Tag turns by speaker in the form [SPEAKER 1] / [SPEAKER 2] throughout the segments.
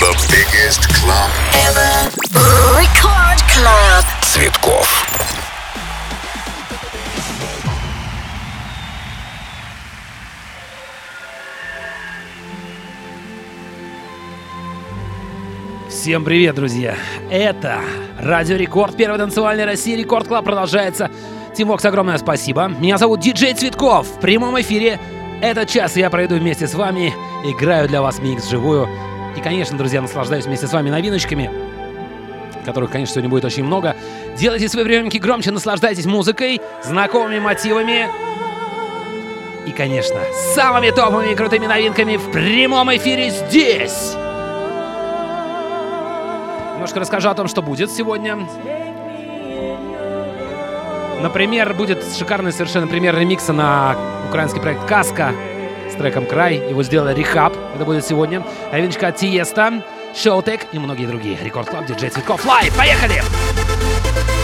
[SPEAKER 1] The biggest club
[SPEAKER 2] ever. Record Club.
[SPEAKER 1] Цветков.
[SPEAKER 3] Всем привет, друзья! Это Радио Рекорд, первый танцевальный России Record Club продолжается. Тимокс, огромное спасибо. Меня зовут Диджей Цветков. В прямом эфире этот час я пройду вместе с вами, играю для вас микс живую. И, конечно, друзья, наслаждаюсь вместе с вами новиночками, которых, конечно, сегодня будет очень много. Делайте свои приемники громче, наслаждайтесь музыкой, знакомыми мотивами и, конечно, самыми топовыми крутыми новинками в прямом эфире здесь. Немножко расскажу о том, что будет сегодня. Например, будет шикарный совершенно пример ремикса на украинский проект «KAZKA» треком «Cry». Его сделали R3HAB. Это будет сегодня. Новиночка от Tiësto, Showtek и многие другие. Record Club, диджей Цветков. Live! Поехали! Поехали!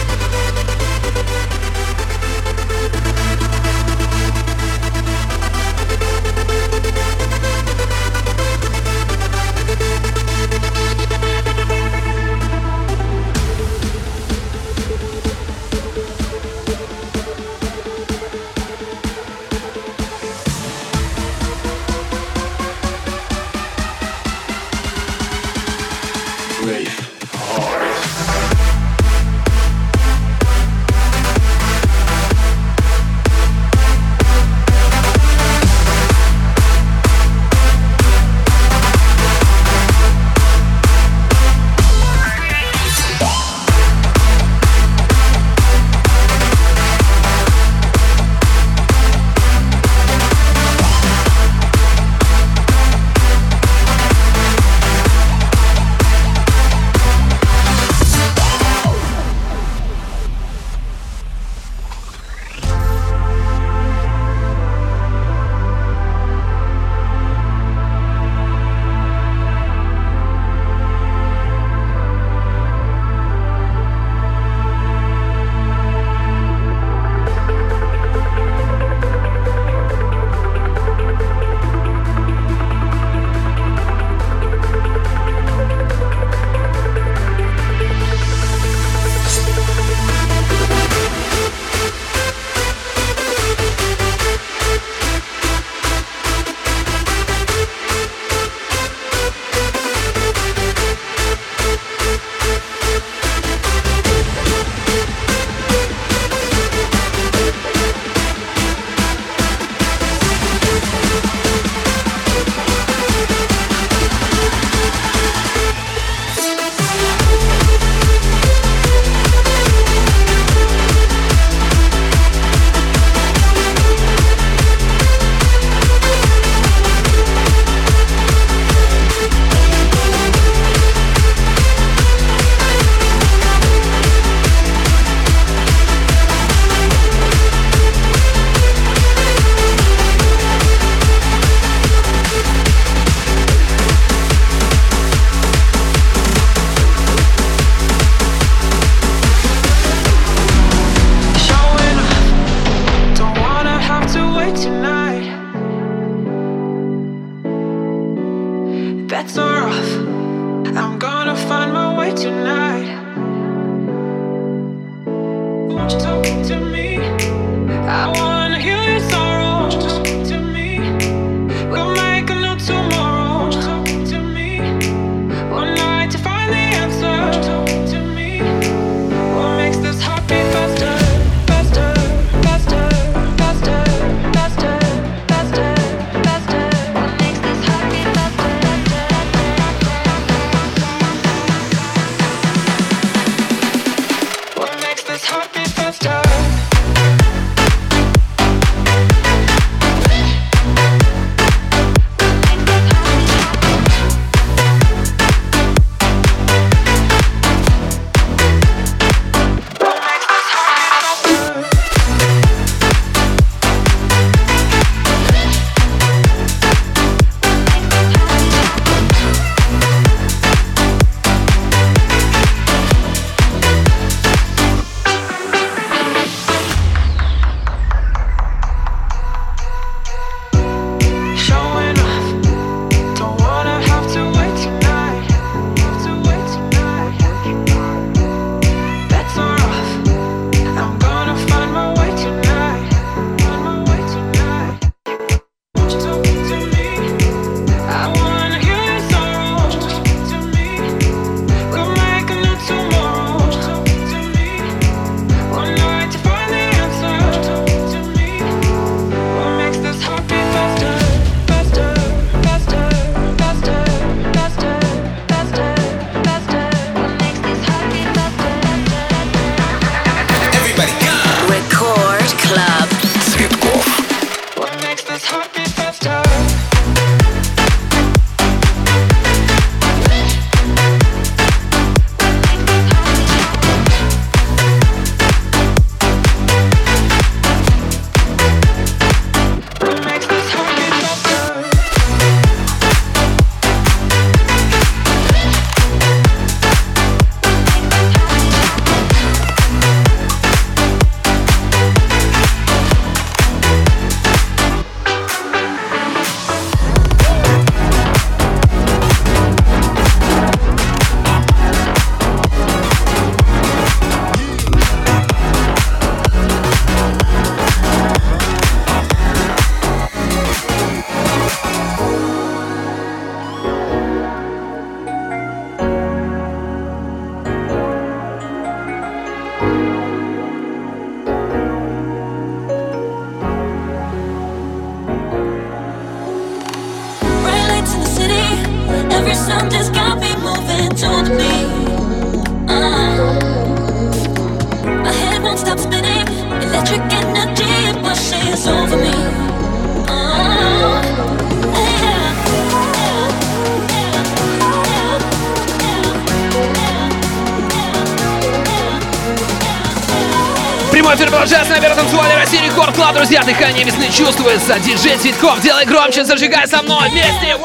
[SPEAKER 4] Чувствуется. Диджей Цветков, делай громче, зажигай со мной вместе.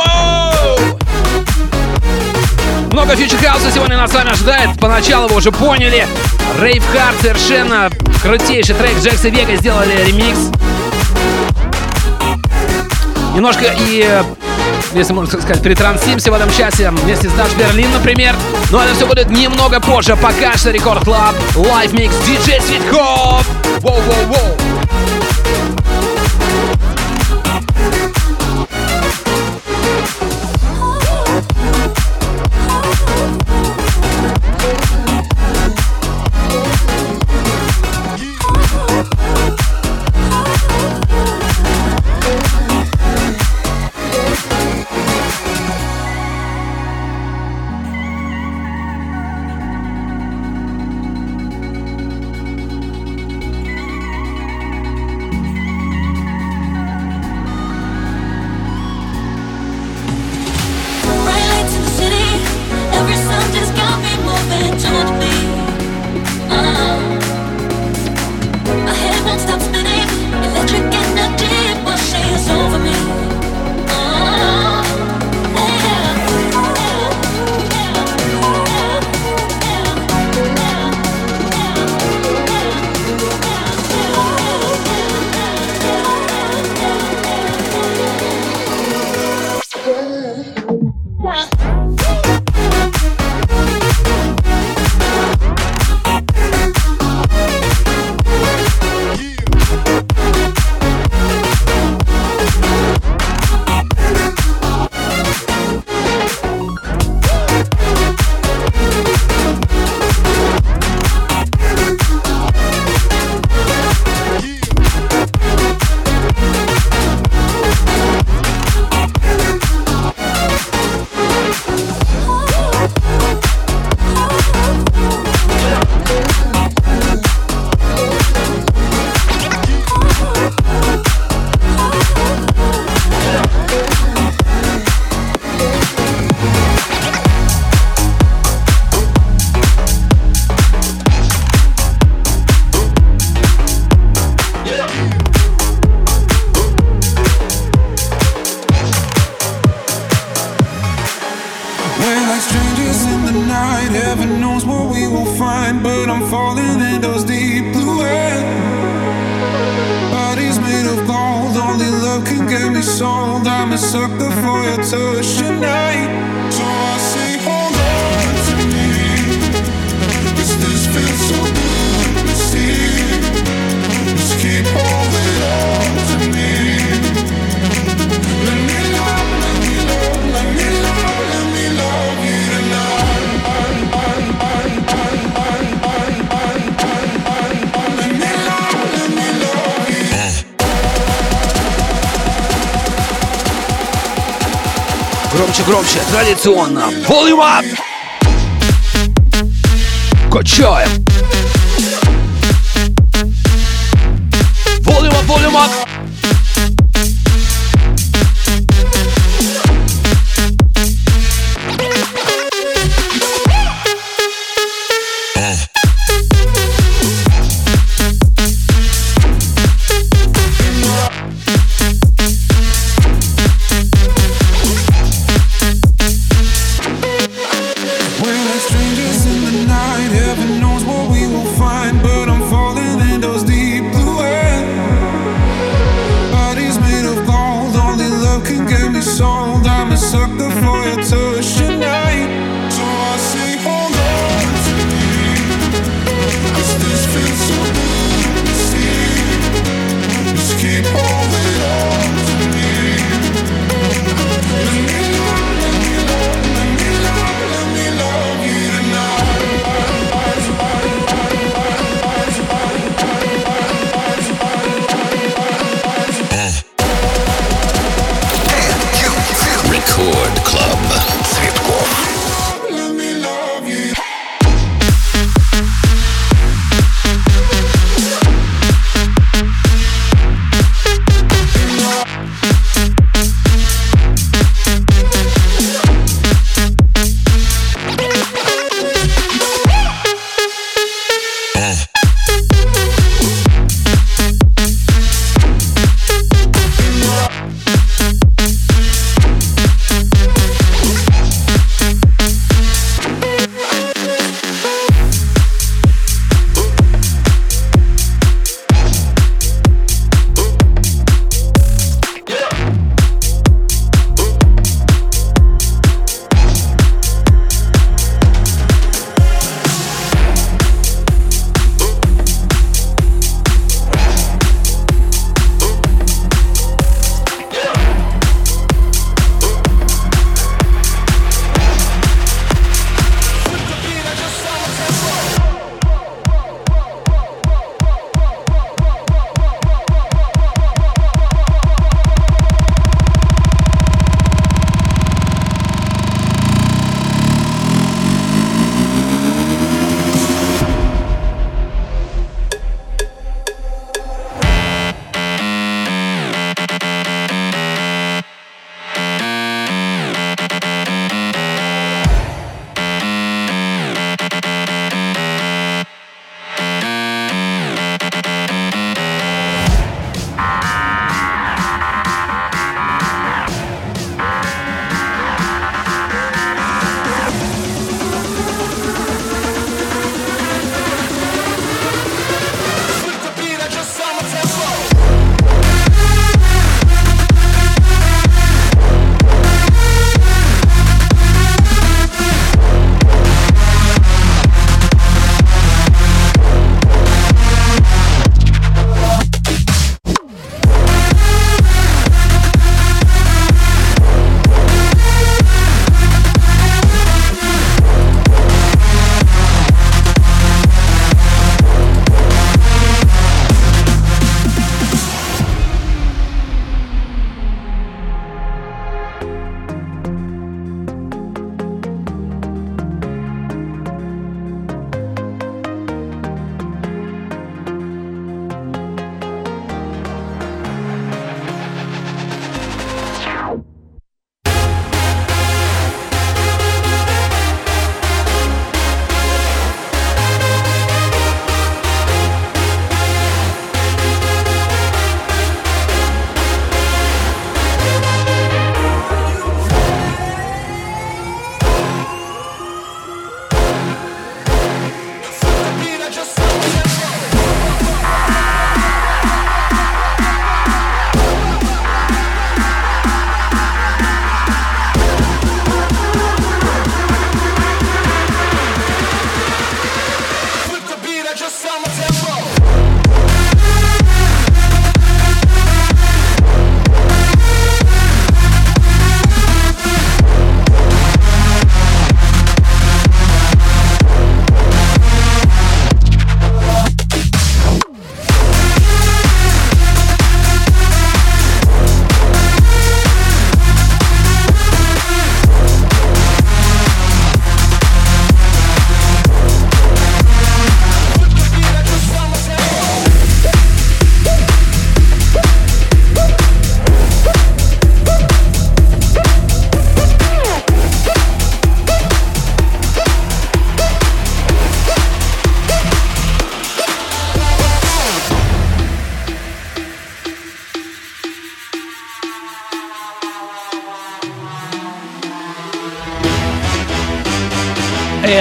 [SPEAKER 4] Много future хауса сегодня нас с вами ожидает. Поначалу вы уже поняли. Rave Hard совершенно крутейший трек. Jaxx и Vega сделали ремикс. Немножко и если можно сказать, притрансимся в этом часе вместе с Dash Berlin, например. Но это все будет немного позже. Пока что Record Club, Live Mix, DJ Цветков. Воу-воу-воу. Громче, громче, традиционно. Volume up! Качаем!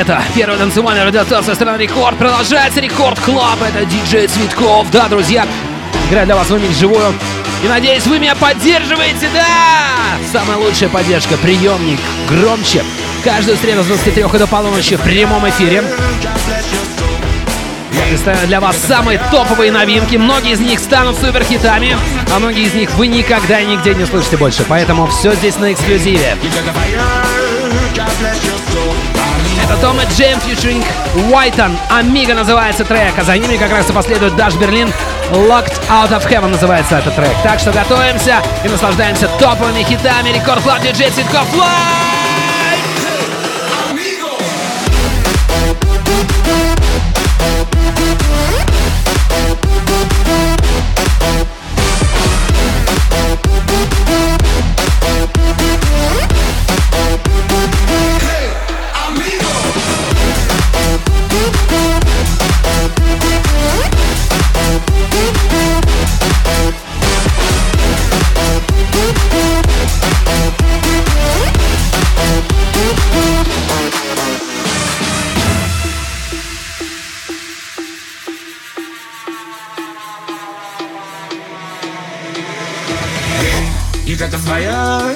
[SPEAKER 3] Это первая танцевальная радиостанция страны Рекорд. Продолжается Record Club. Это диджей Цветков. Да, друзья, играю для вас в живую. И надеюсь, вы меня поддерживаете, да! Самая лучшая поддержка. Приемник. Громче. Каждую среду с 23 до полуночи в прямом эфире. Я представляю для вас самые топовые новинки. Многие из них станут суперхитами, а многие из них вы никогда и нигде не слышите больше. Поэтому все здесь на эксклюзиве. Это Tom и Jame featuring Yton. Amigo называется трек, а за ними как раз и последует Dash Berlin. Locked Out of Heaven называется этот трек. Так что готовимся и наслаждаемся топовыми хитами. Record Club Диджей Цветков
[SPEAKER 5] Live!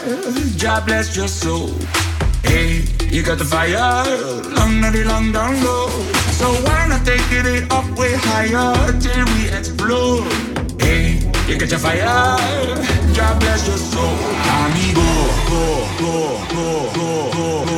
[SPEAKER 5] God bless your soul. Hey, you got the fire, long nutty, long down low. So why not take it up way higher till we explode? Hey, you got your fire, God bless your soul. Amigo, go, go, go, go, go. go.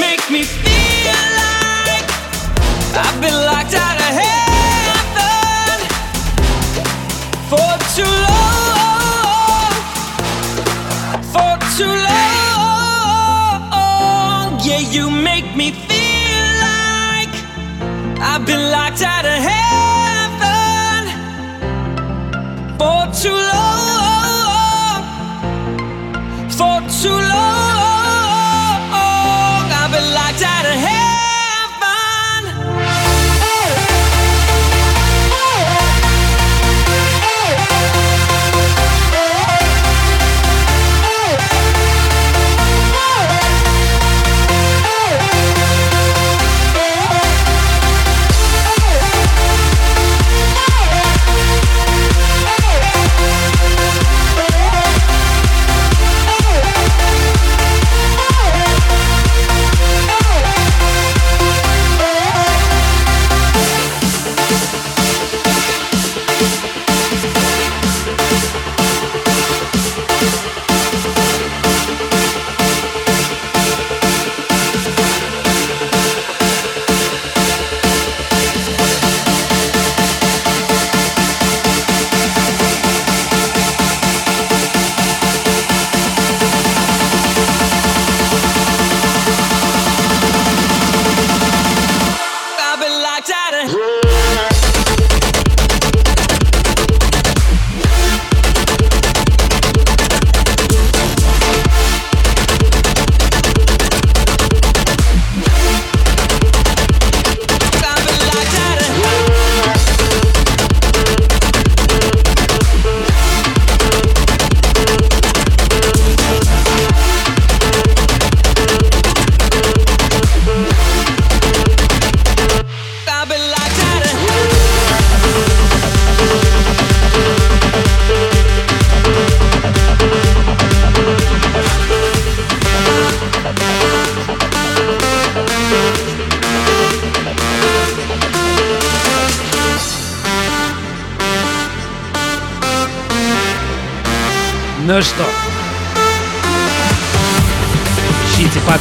[SPEAKER 6] Make me feel like I've been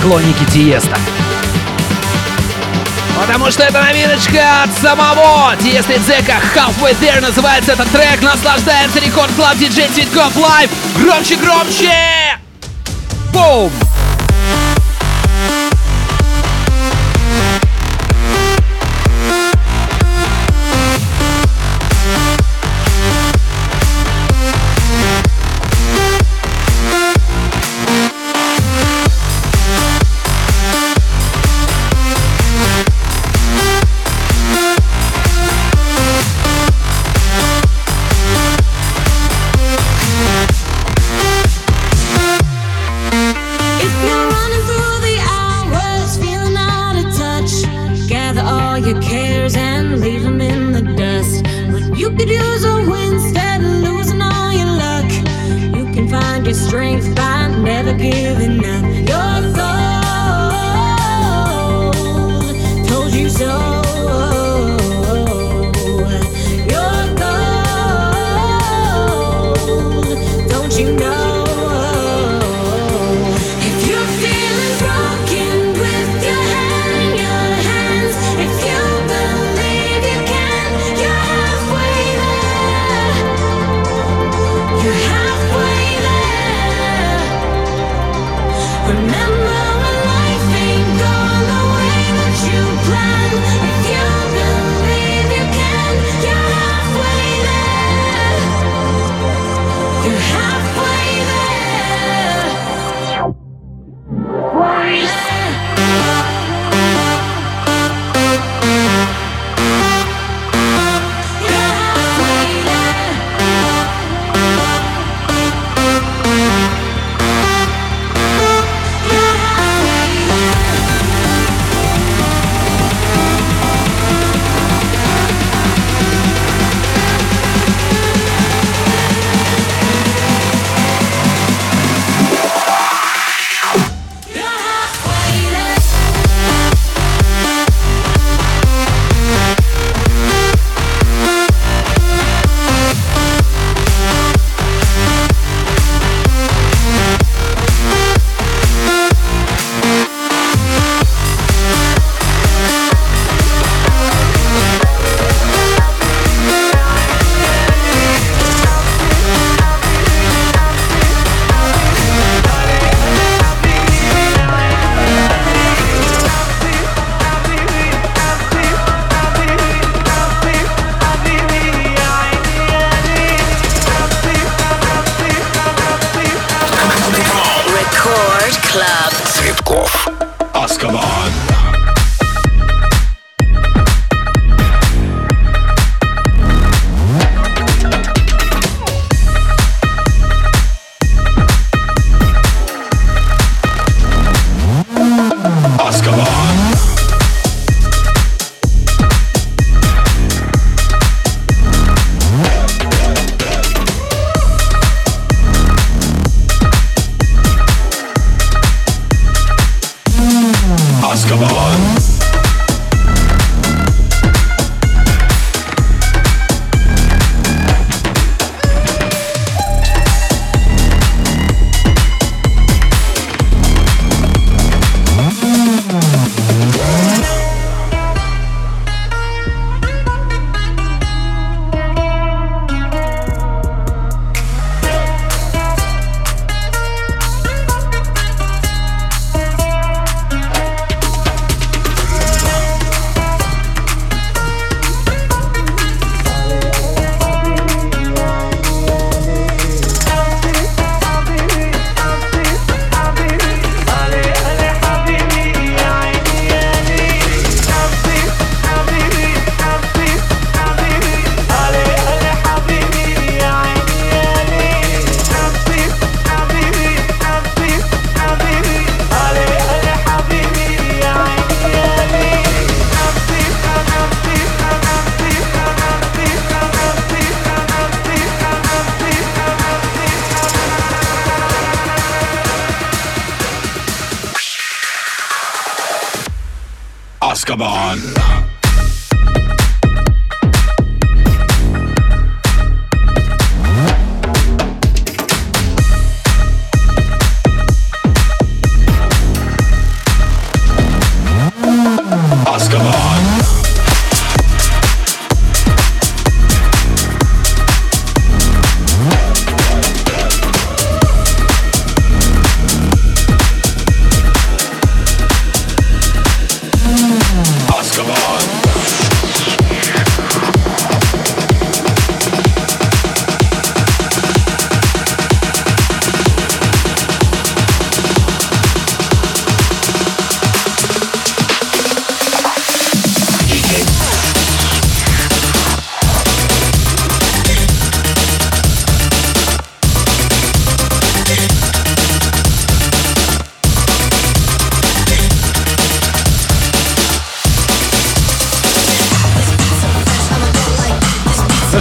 [SPEAKER 6] поклонники Тиеста. Потому что это новиночка от самого Тиеста Дзека Halfway There называется этот трек. Наслаждаемся рекорд клаб диджей Цветков Лайв. Громче, громче! Бум!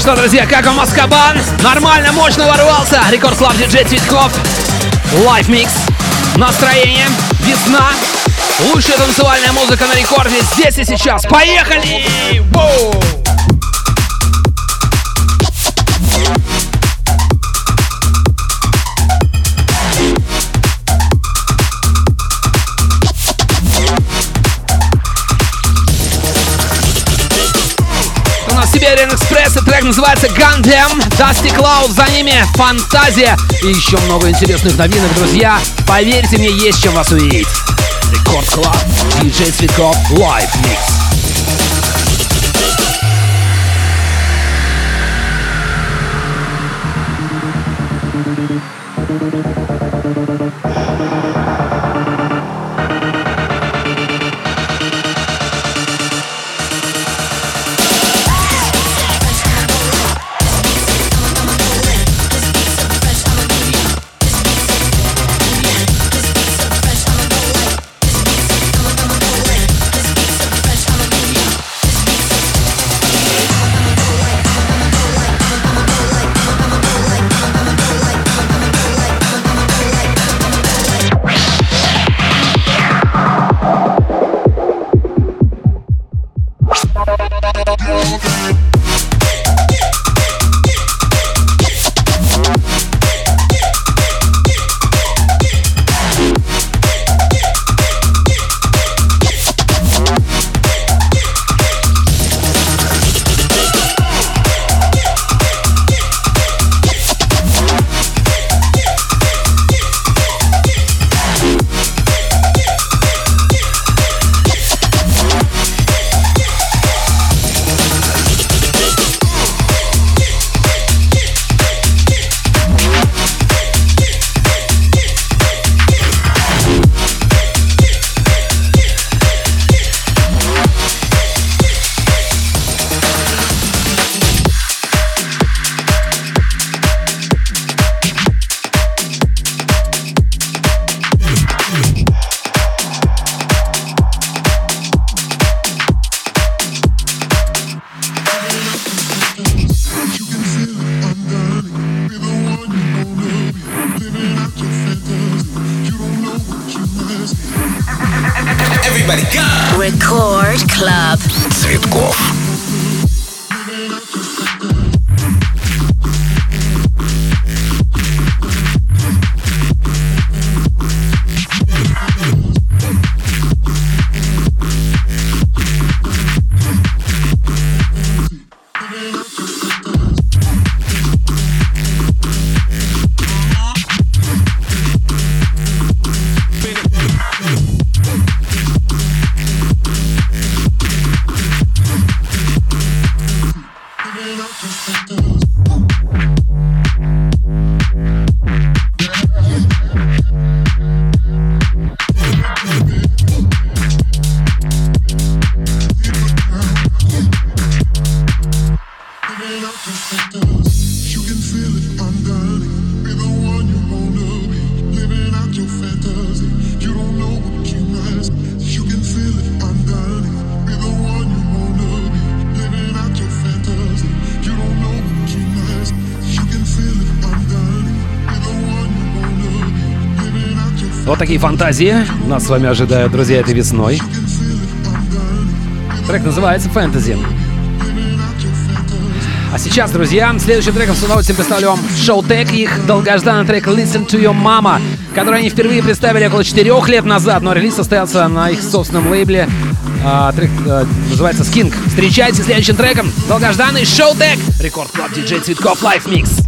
[SPEAKER 3] Что, друзья, как вам Azkaban? Нормально, мощно ворвался. Record Club диджей Цветков. Live Mix. Настроение. Весна. Лучшая танцевальная музыка на рекорде здесь и сейчас. Поехали! Воу! Siberian Express, и трек называется Gundam, Dusty Cloud, за ними Фантазия и еще много интересных новинок, друзья. Поверьте мне, есть чем вас удивить. Record Club, диджей Цветков, Live Mix. Фантазии нас с вами ожидают, друзья, этой весной. Трек называется «Fantasy». А сейчас, друзья, следующим треком с удовольствием представлю вам Showtek и их долгожданный трек Listen to Your Mama, который они впервые представили около 4 лет назад, но релиз состоялся на их собственном лейбле. А, трек а, называется Skink. Встречайте следующим треком долгожданный Showtek, Record Club диджей Цветков Live Mix.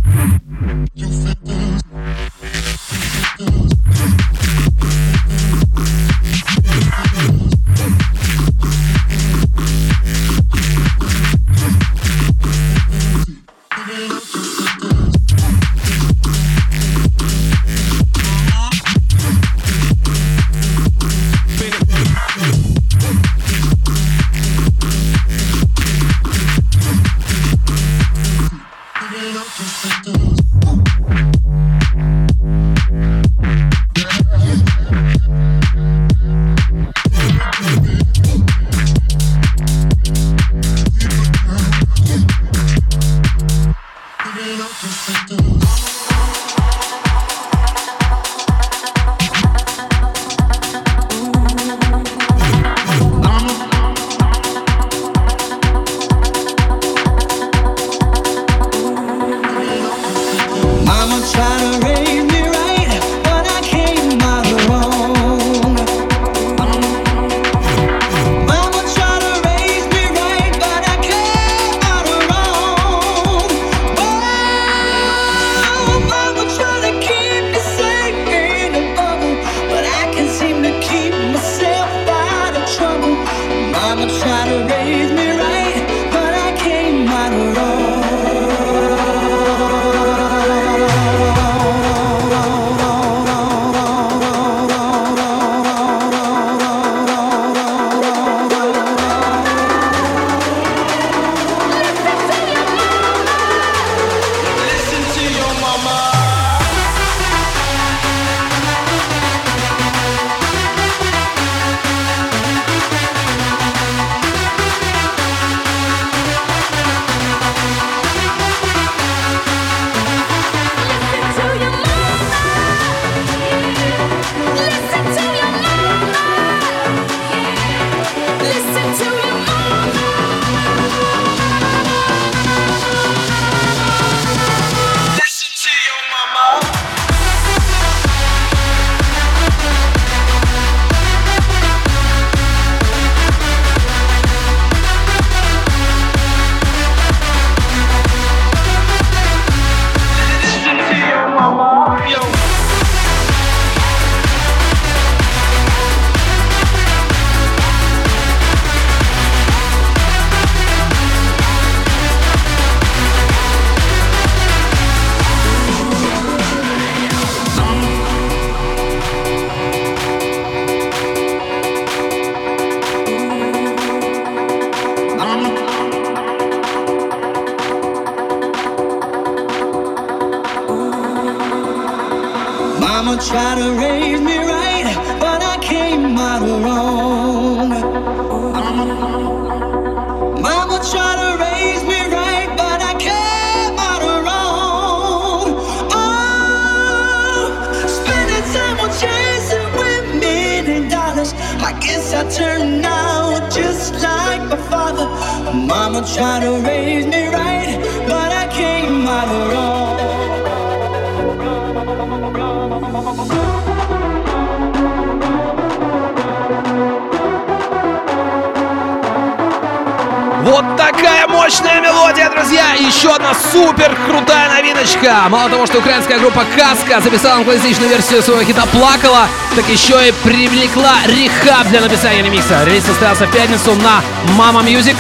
[SPEAKER 3] KAZKA. Мало того, что украинская группа KAZKA записала англоязычную версию своего хита «Плакала», так еще и привлекла R3HAB для написания ремикса. Релиз состоялся в пятницу на «Mamamusic».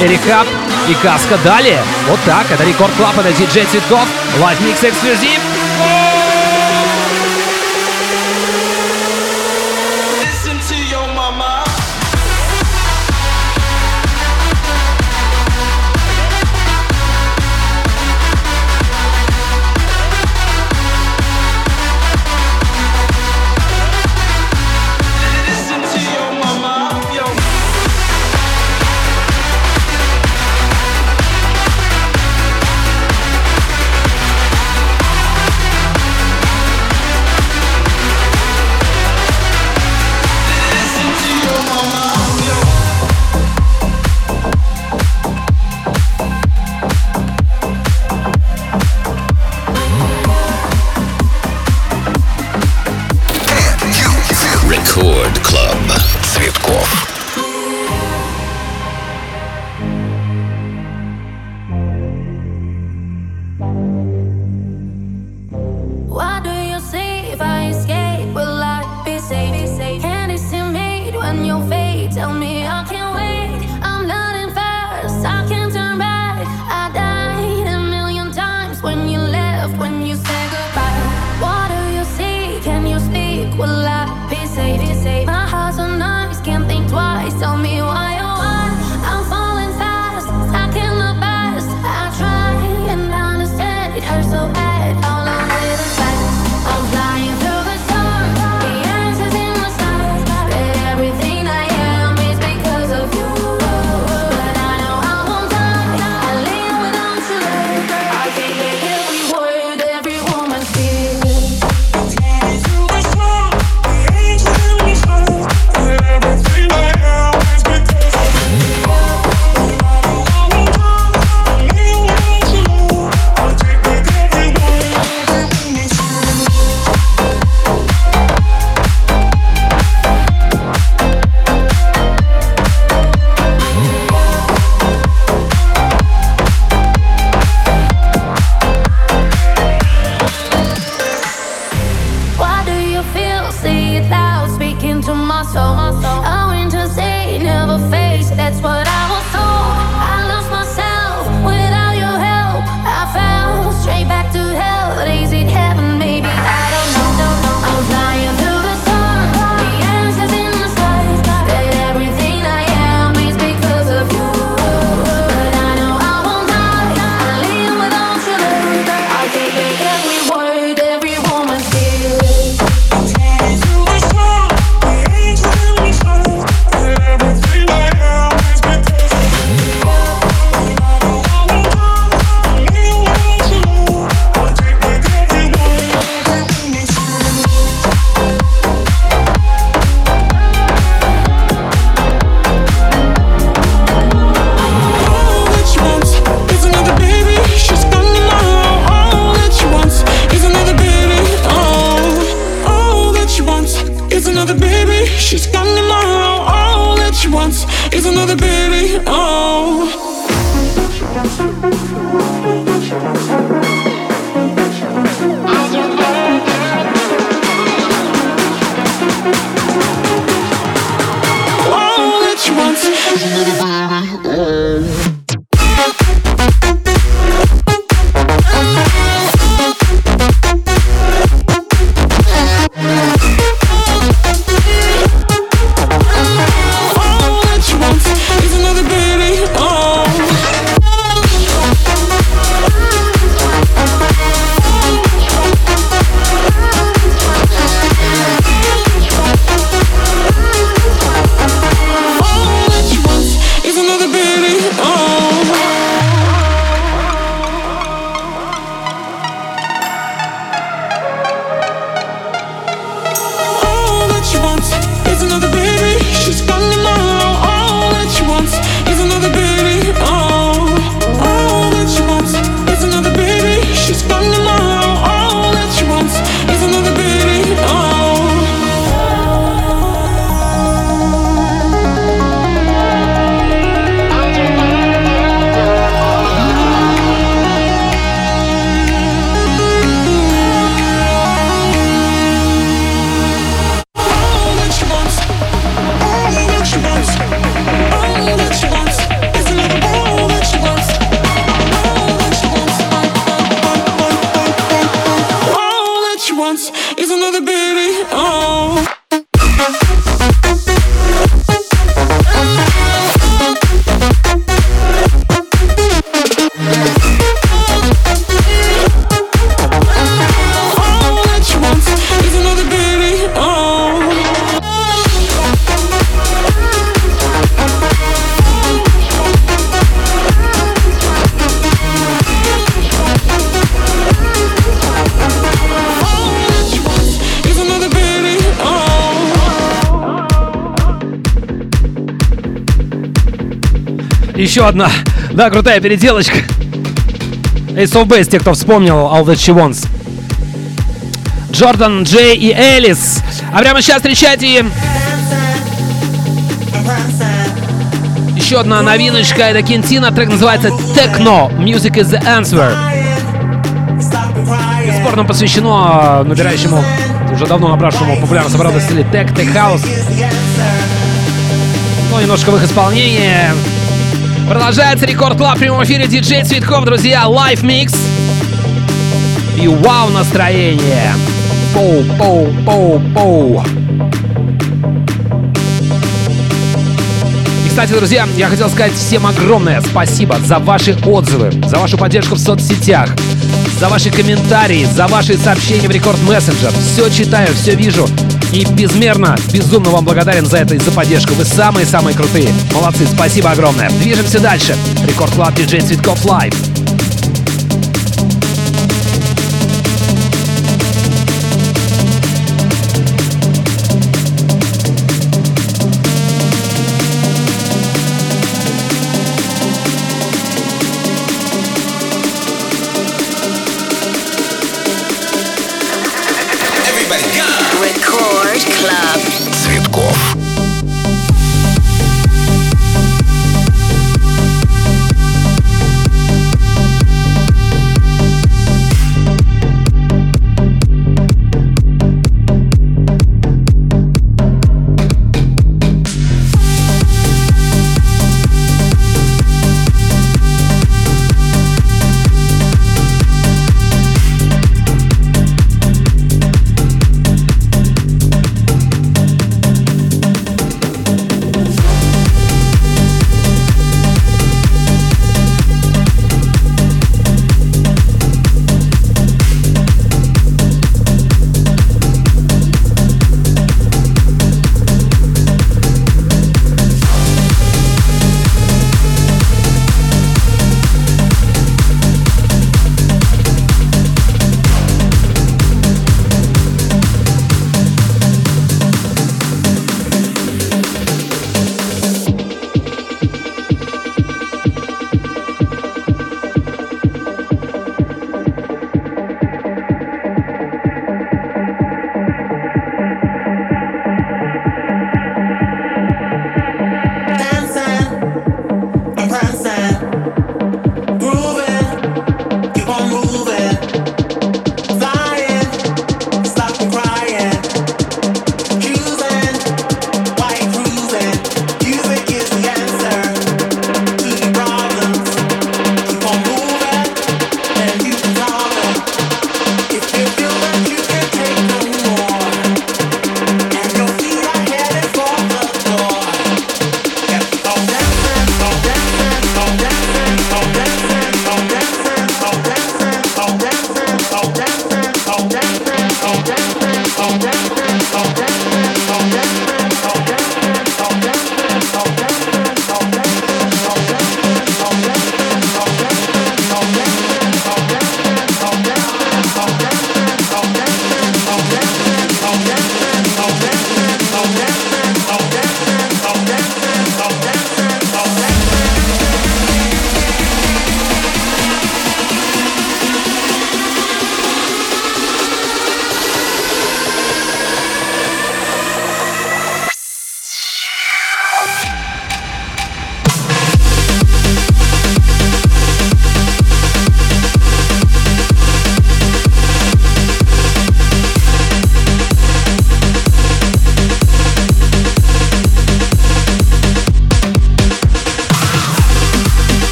[SPEAKER 3] И R3HAB и KAZKA далее. Вот так. Это Record Club, это диджей Цветков. Live Mix
[SPEAKER 7] Exclusive.
[SPEAKER 8] Еще одна, да, крутая переделочка. Ace of Base, те, кто вспомнил All That She Wants. Джордан, Джей и Элис. А прямо сейчас встречайте еще одна новиночка. Это Кентина. Трек называется Techno. Music is the answer. Бесспорно посвящено набирающему, уже давно набравшему популярность обратно стиле Tech, Tech House. Ну, немножко в их исполнении. Продолжается Record Club в прямом эфире диджей Цветков, друзья. Live Mix. И вау настроение. Поу, поу, поу, поу. И, кстати, друзья, я хотел сказать всем огромное спасибо за ваши отзывы, за вашу поддержку в соцсетях, за ваши комментарии, за ваши сообщения в Рекорд Мессенджер. Все читаю, все вижу. И безмерно, безумно вам благодарен за это и за поддержку. Вы самые-самые крутые. Молодцы, спасибо огромное. Движемся дальше.
[SPEAKER 9] Record Club
[SPEAKER 10] диджей Цветков Live.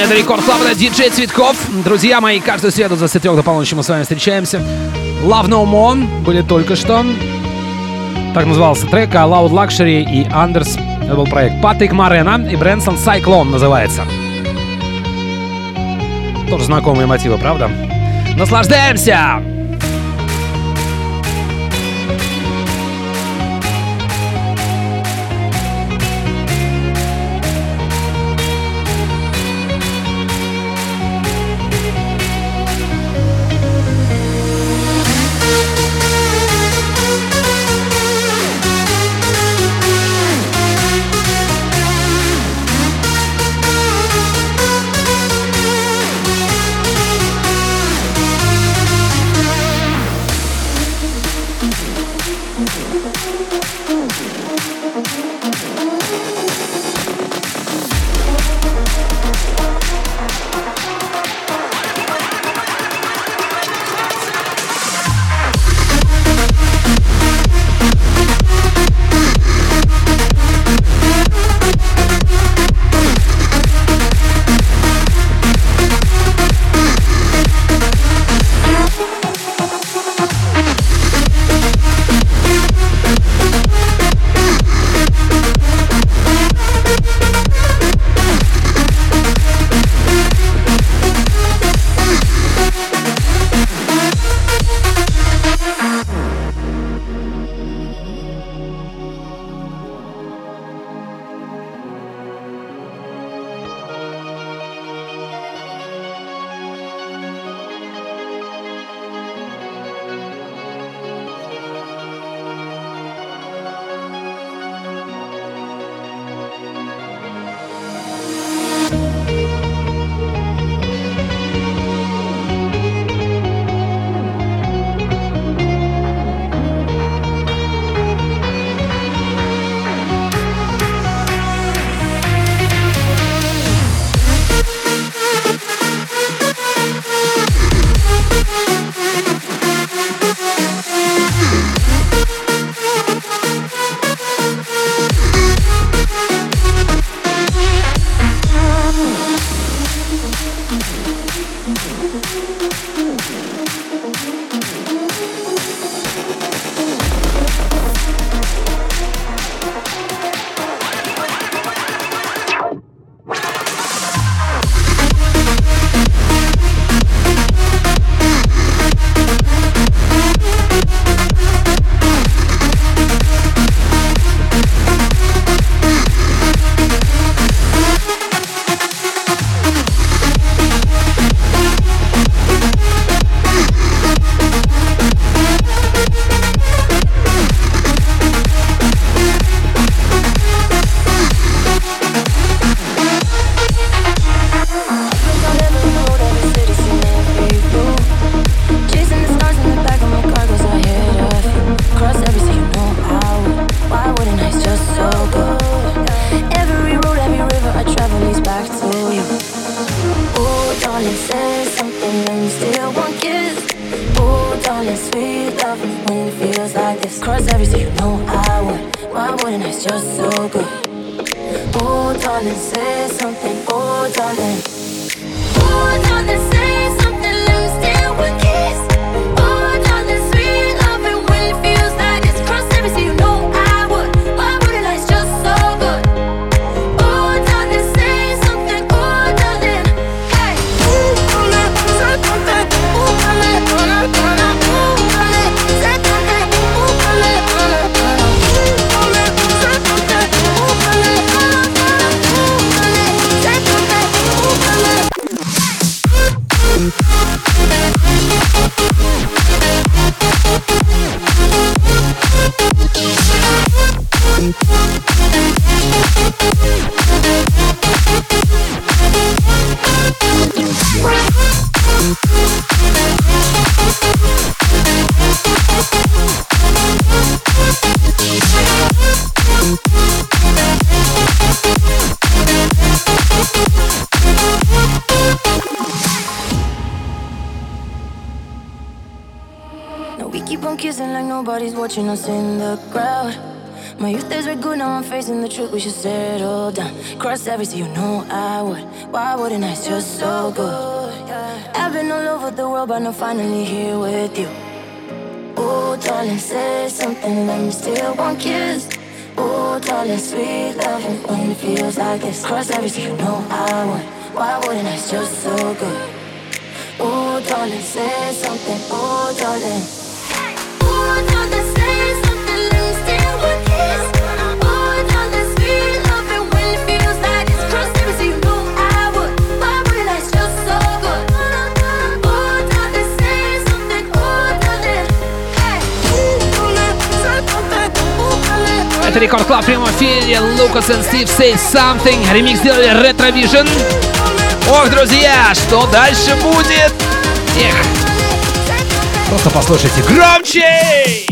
[SPEAKER 10] весенние. Это Рекорд это диджей Цветков. Друзья мои, каждую среду за 23 до полуночи мы с вами встречаемся. Love No More были только что. Так назывался трек, а Loud Luxury и Андерс. Это был проект Патрик Марена и Брэнсон Cyclone называется. Тоже знакомые мотивы, правда? Наслаждаемся!
[SPEAKER 7] Nobody's watching us in the crowd. My youth days were good, now I'm facing the truth. We should settle down. Cross every sea, you know I would. Why wouldn't I? It's just so good. I've been all over the world, but now finally here with you. Oh, darling, say something. Let me steal one kiss. Oh, darling, sweet loving when it feels like this. Cross every sea, you know I would. Why wouldn't I? It's just so good. Oh, darling, say something. Oh, darling.
[SPEAKER 3] Record Club в прямом эфире. Лукас и Steve Say Something. Ремикс сделали RetroVision. Ох, друзья, что дальше будет? Эх, просто послушайте громче!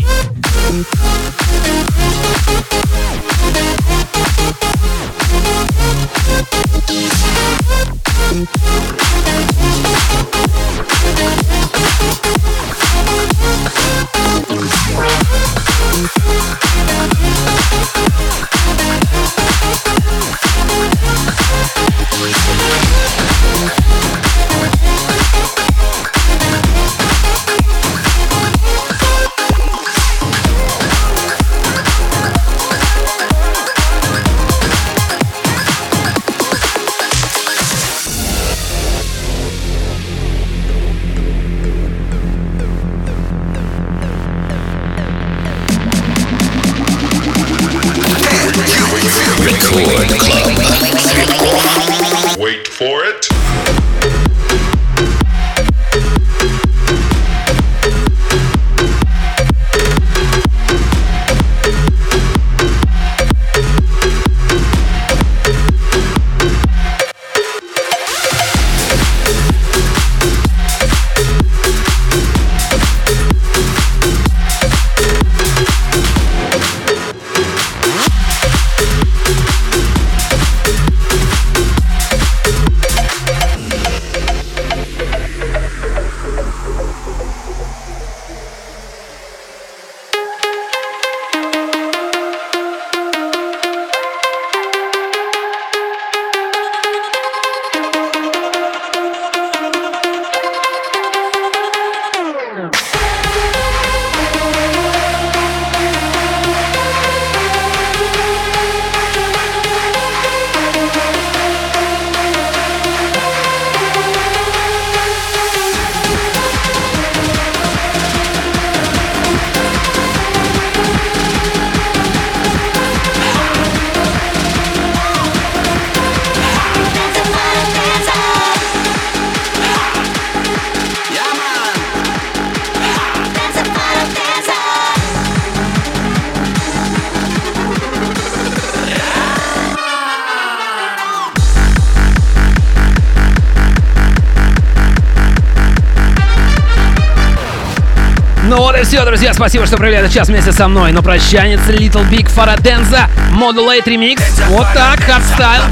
[SPEAKER 3] И все, друзья. Спасибо, что провели этот час вместе со мной. На прощание Little Big Faradenza, Modulate Remix. Вот так, хардстайл.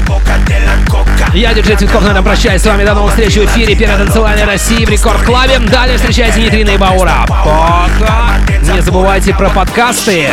[SPEAKER 3] Я, диджей Цветков, на этом прощаюсь с вами. До новых встреч в эфире Первой танцевальной России в Record Club е. Далее встречайте Нейтрино и Баура. Пока!
[SPEAKER 11] забывайте про подкасты.